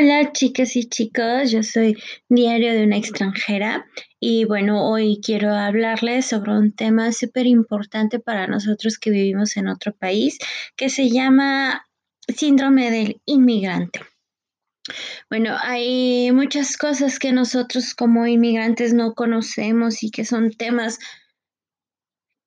Hola chicas y chicos, yo soy Diario de una extranjera y bueno, hoy quiero hablarles sobre un tema súper importante para nosotros que vivimos en otro país que se llama síndrome del inmigrante. Bueno, hay muchas cosas que nosotros como inmigrantes no conocemos y que son temas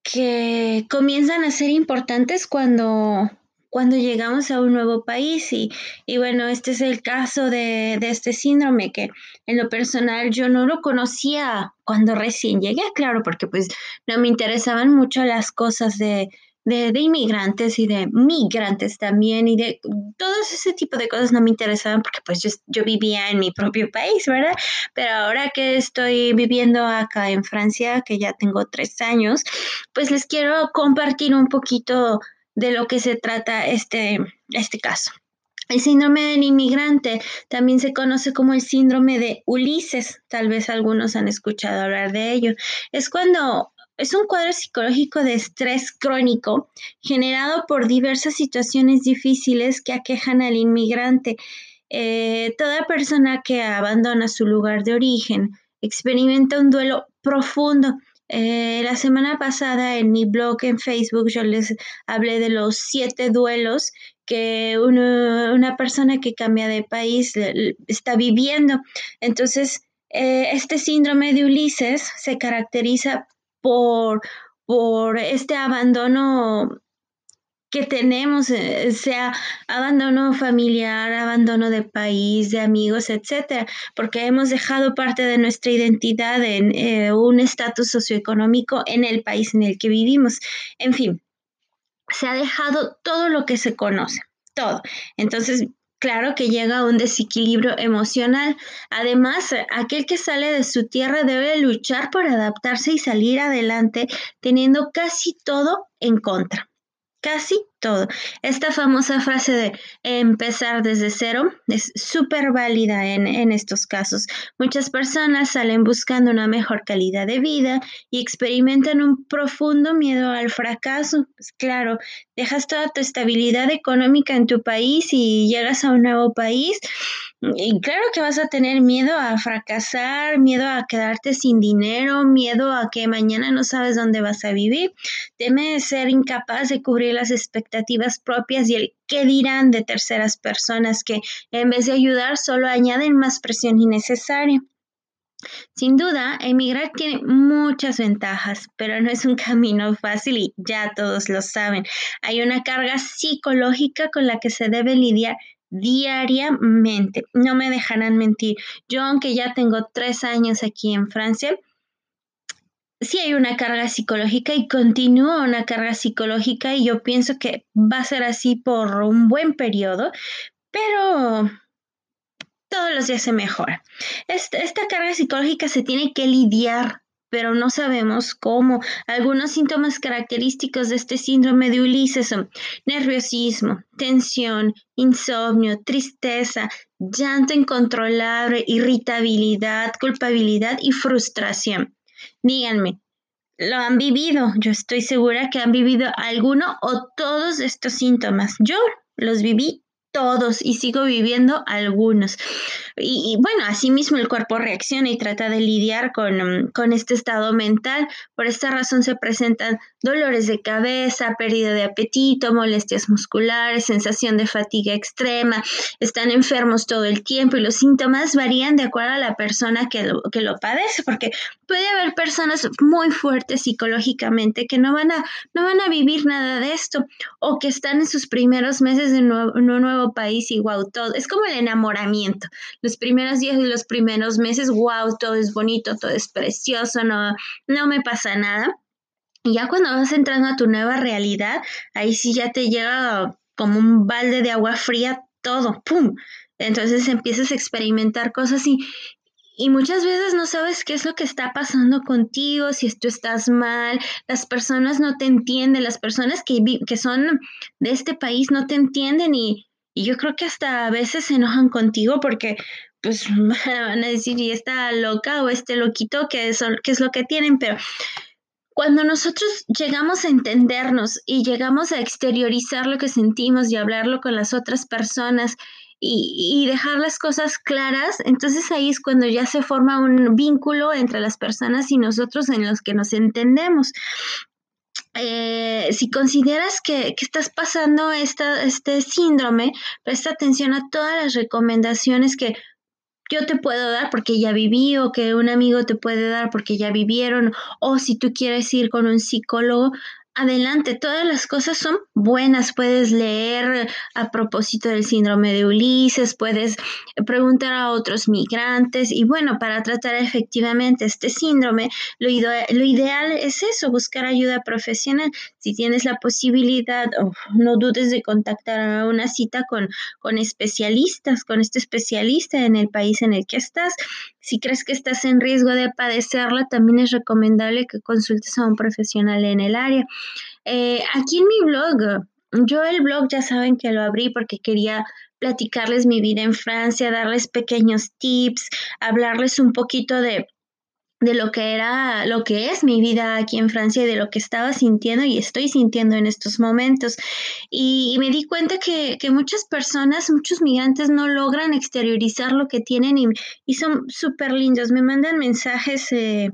que comienzan a ser importantes cuando cuando llegamos a un nuevo país y, y bueno, este es el caso de, de, este síndrome que en lo personal yo no lo conocía cuando recién llegué, claro, porque pues no me interesaban mucho las cosas de, de, de, inmigrantes y de migrantes también y de todo ese tipo de cosas no me interesaban porque pues yo, yo, vivía en mi propio país, ¿verdad? Pero ahora que estoy viviendo acá en Francia, que ya tengo tres años, pues les quiero compartir un poquito de lo que se trata este, este caso. El síndrome del inmigrante también se conoce como el síndrome de Ulises, tal vez algunos han escuchado hablar de ello. Es cuando es un cuadro psicológico de estrés crónico generado por diversas situaciones difíciles que aquejan al inmigrante. Eh, toda persona que abandona su lugar de origen experimenta un duelo profundo eh, la semana pasada en mi blog en Facebook yo les hablé de los siete duelos que una persona que cambia de país está viviendo. Entonces, eh, este síndrome de Ulises se caracteriza por, por este abandono que tenemos, eh, sea abandono familiar, abandono de país, de amigos, etcétera, porque hemos dejado parte de nuestra identidad en eh, un estatus socioeconómico en el país en el que vivimos. En fin, se ha dejado todo lo que se conoce, todo. Entonces, claro que llega un desequilibrio emocional. Además, aquel que sale de su tierra debe luchar por adaptarse y salir adelante teniendo casi todo en contra casi todo. Esta famosa frase de empezar desde cero es súper válida en, en, estos casos. Muchas personas salen buscando una mejor calidad de vida y experimentan un profundo miedo al fracaso. Pues claro, dejas toda tu estabilidad económica en tu país y llegas a un nuevo país y claro que vas a tener miedo a fracasar, miedo a quedarte sin dinero, miedo a que mañana no sabes dónde vas a vivir, teme ser incapaz de cubrir las expectativas propias y el qué dirán de terceras personas que en vez de ayudar solo añaden más presión innecesaria. Sin duda, emigrar tiene muchas ventajas, pero no es un camino fácil y ya todos lo saben. Hay una carga psicológica con la que se debe lidiar diariamente. No me dejarán mentir. Yo, aunque ya tengo tres años aquí en Francia, sí hay una carga psicológica y continúa una carga psicológica y yo pienso que va a ser así por un buen periodo, pero todos los días se mejora. Esta, esta carga psicológica se tiene que lidiar pero no sabemos cómo. Algunos síntomas característicos de este síndrome de Ulises son nerviosismo, tensión, insomnio, tristeza, llanto incontrolable, irritabilidad, culpabilidad y frustración. Díganme, ¿lo han vivido? Yo estoy segura que han vivido alguno o todos estos síntomas. Yo los viví todos y sigo viviendo algunos. Y, bueno, asimismo el cuerpo reacciona y trata de lidiar con, um, con, este estado mental. Por esta razón se presentan dolores de cabeza, pérdida de apetito, molestias musculares, sensación de fatiga extrema, están enfermos todo el tiempo y los síntomas varían de acuerdo a la persona que lo, que lo padece, porque puede haber personas muy fuertes psicológicamente que no van a, no van a vivir nada de esto o que están en sus primeros meses de un nuevo país y wow, todo. Es como el enamoramiento. Los primeros días y los primeros meses, wow, todo es bonito, todo es precioso, no, no me pasa nada. Y ya cuando vas entrando a tu nueva realidad, ahí sí ya te llega como un balde de agua fría todo, ¡pum! Entonces empiezas a experimentar cosas y, y muchas veces no sabes qué es lo que está pasando contigo, si tú estás mal, las personas no te entienden, las personas que, que son de este país no te entienden y, y yo creo que hasta a veces se enojan contigo porque pues van a decir, y está loca o este loquito, que, son, que es lo que tienen, pero cuando nosotros llegamos a entendernos y llegamos a exteriorizar lo que sentimos y hablarlo con las otras personas y, dejar las cosas claras, entonces ahí es cuando ya se forma un vínculo entre las personas y nosotros en los que nos entendemos. Eh, si consideras que, estás pasando esta, este síndrome, presta atención a todas las recomendaciones que yo te puedo dar porque ya viví o que un amigo te puede dar porque ya vivieron o si tú quieres ir con un psicólogo, adelante, todas las cosas son buenas. Puedes leer a propósito del síndrome de Ulises, puedes preguntar a otros migrantes y bueno, para tratar efectivamente este síndrome, lo, ideal es eso, buscar ayuda profesional. Si tienes la posibilidad, no dudes de contactar a una cita con, con especialistas, con este especialista en el país en el que estás. Si crees que estás en riesgo de padecerla, también es recomendable que consultes a un profesional en el área. Eh, aquí en mi blog, yo el blog ya saben que lo abrí porque quería platicarles mi vida en Francia, darles pequeños tips, hablarles un poquito de de lo que era, lo que es mi vida aquí en Francia y de lo que estaba sintiendo y estoy sintiendo en estos momentos. Y, me di cuenta que, muchas personas, muchos migrantes no logran exteriorizar lo que tienen y, son súper lindos. Me mandan mensajes eh,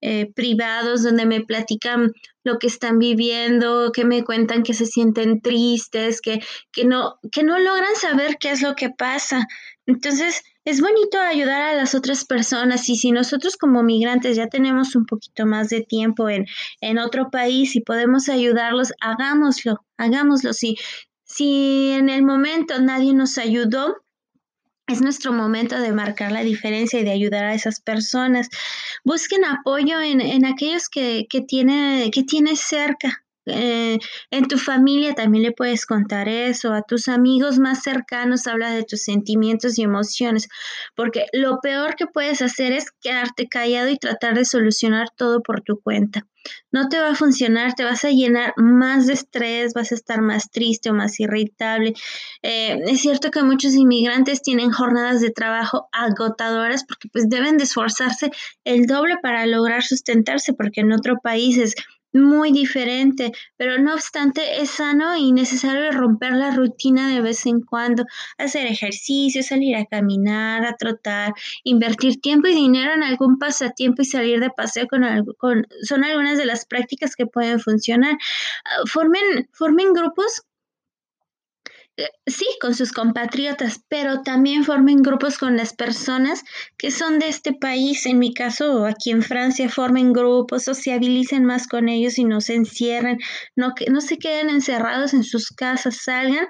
eh, privados donde me platican lo que están viviendo, que me cuentan que se sienten tristes, que, que, no, que no logran saber qué es lo que pasa. Entonces, es bonito ayudar a las otras personas y si nosotros como migrantes ya tenemos un poquito más de tiempo en, en otro país y podemos ayudarlos, hagámoslo, hagámoslo. Si, si en el momento nadie nos ayudó, es nuestro momento de marcar la diferencia y de ayudar a esas personas. Busquen apoyo en, en aquellos que, que, tiene, que tienes cerca. Eh, en tu familia también le puedes contar eso, a tus amigos más cercanos habla de tus sentimientos y emociones, porque lo peor que puedes hacer es quedarte callado y tratar de solucionar todo por tu cuenta. No te va a funcionar, te vas a llenar más de estrés, vas a estar más triste o más irritable. Eh, es cierto que muchos inmigrantes tienen jornadas de trabajo agotadoras porque pues deben de esforzarse el doble para lograr sustentarse porque en otro país es muy diferente, pero no obstante es sano y necesario romper la rutina de vez en cuando, hacer ejercicio, salir a caminar, a trotar, invertir tiempo y dinero en algún pasatiempo y salir de paseo con, con son algunas de las prácticas que pueden funcionar. Ah, formen, formen grupos sí, con sus compatriotas, pero también formen grupos con las personas que son de este país. En mi caso, aquí en Francia, formen grupos, sociabilicen más con ellos y no se encierren, no, que, no se queden encerrados en sus casas, salgan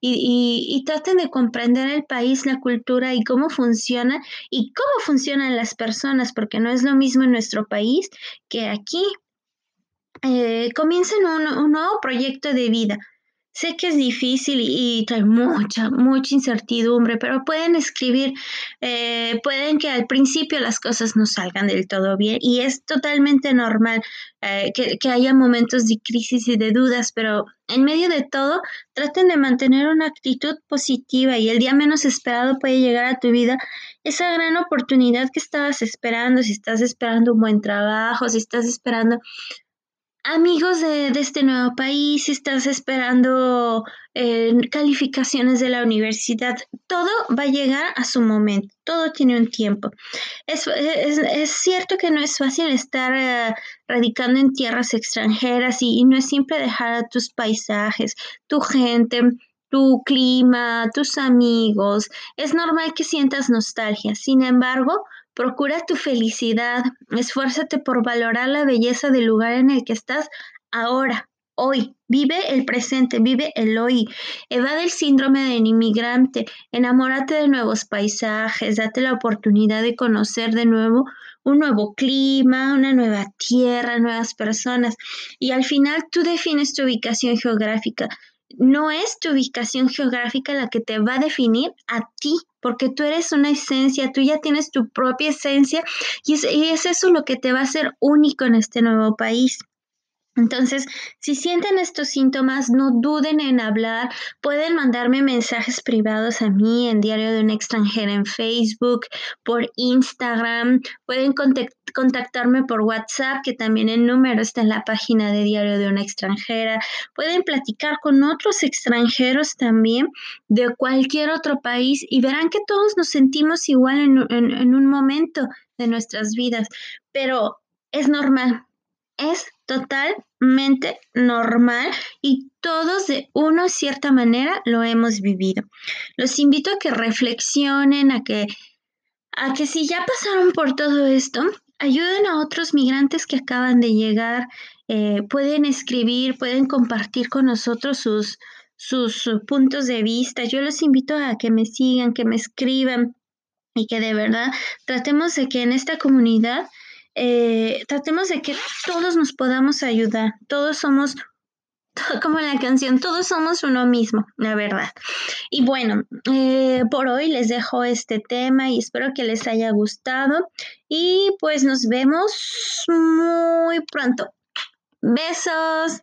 y, y traten de comprender el país, la cultura y cómo funciona y cómo funcionan las personas, porque no es lo mismo en nuestro país que aquí. Eh, comiencen un, un nuevo proyecto de vida Sé que es difícil y, trae mucha, mucha incertidumbre, pero pueden escribir, eh, pueden que al principio las cosas no salgan del todo bien y es totalmente normal eh, que, que, haya momentos de crisis y de dudas, pero en medio de todo traten de mantener una actitud positiva y el día menos esperado puede llegar a tu vida. Esa gran oportunidad que estabas esperando, si estás esperando un buen trabajo, si estás esperando amigos de, este nuevo país, si estás esperando eh, calificaciones de la universidad, todo va a llegar a su momento, todo tiene un tiempo. Es, cierto que no es fácil estar eh, radicando en tierras extranjeras y, y no es simple dejar a tus paisajes, tu gente, tu clima, tus amigos. Es normal que sientas nostalgia. Sin embargo, Procura tu felicidad, esfuérzate por valorar la belleza del lugar en el que estás ahora, hoy. Vive el presente, vive el hoy. Evade el síndrome del inmigrante, enamórate de nuevos paisajes, date la oportunidad de conocer de nuevo un nuevo clima, una nueva tierra, nuevas personas. Y al final tú defines tu ubicación geográfica no es tu ubicación geográfica la que te va a definir a ti, porque tú eres una esencia, tú ya tienes tu propia esencia y es, eso lo que te va a hacer único en este nuevo país. Entonces, si sienten estos síntomas, no duden en hablar. Pueden mandarme mensajes privados a mí en Diario de una extranjera en Facebook, por Instagram. Pueden contactarme por WhatsApp, que también el número está en la página de Diario de una extranjera. Pueden platicar con otros extranjeros también de cualquier otro país y verán que todos nos sentimos igual en, en un momento de nuestras vidas, pero es normal es totalmente normal y todos de una cierta manera lo hemos vivido. Los invito a que reflexionen, a que, a que si ya pasaron por todo esto, ayuden a otros migrantes que acaban de llegar, eh, pueden escribir, pueden compartir con nosotros sus, sus puntos de vista. Yo los invito a que me sigan, que me escriban y que de verdad tratemos de que en esta comunidad eh, tratemos de que todos nos podamos ayudar, todos somos, como la canción, todos somos uno mismo, la verdad. Y bueno, eh, por hoy les dejo este tema y espero que les haya gustado y pues nos vemos muy pronto. Besos.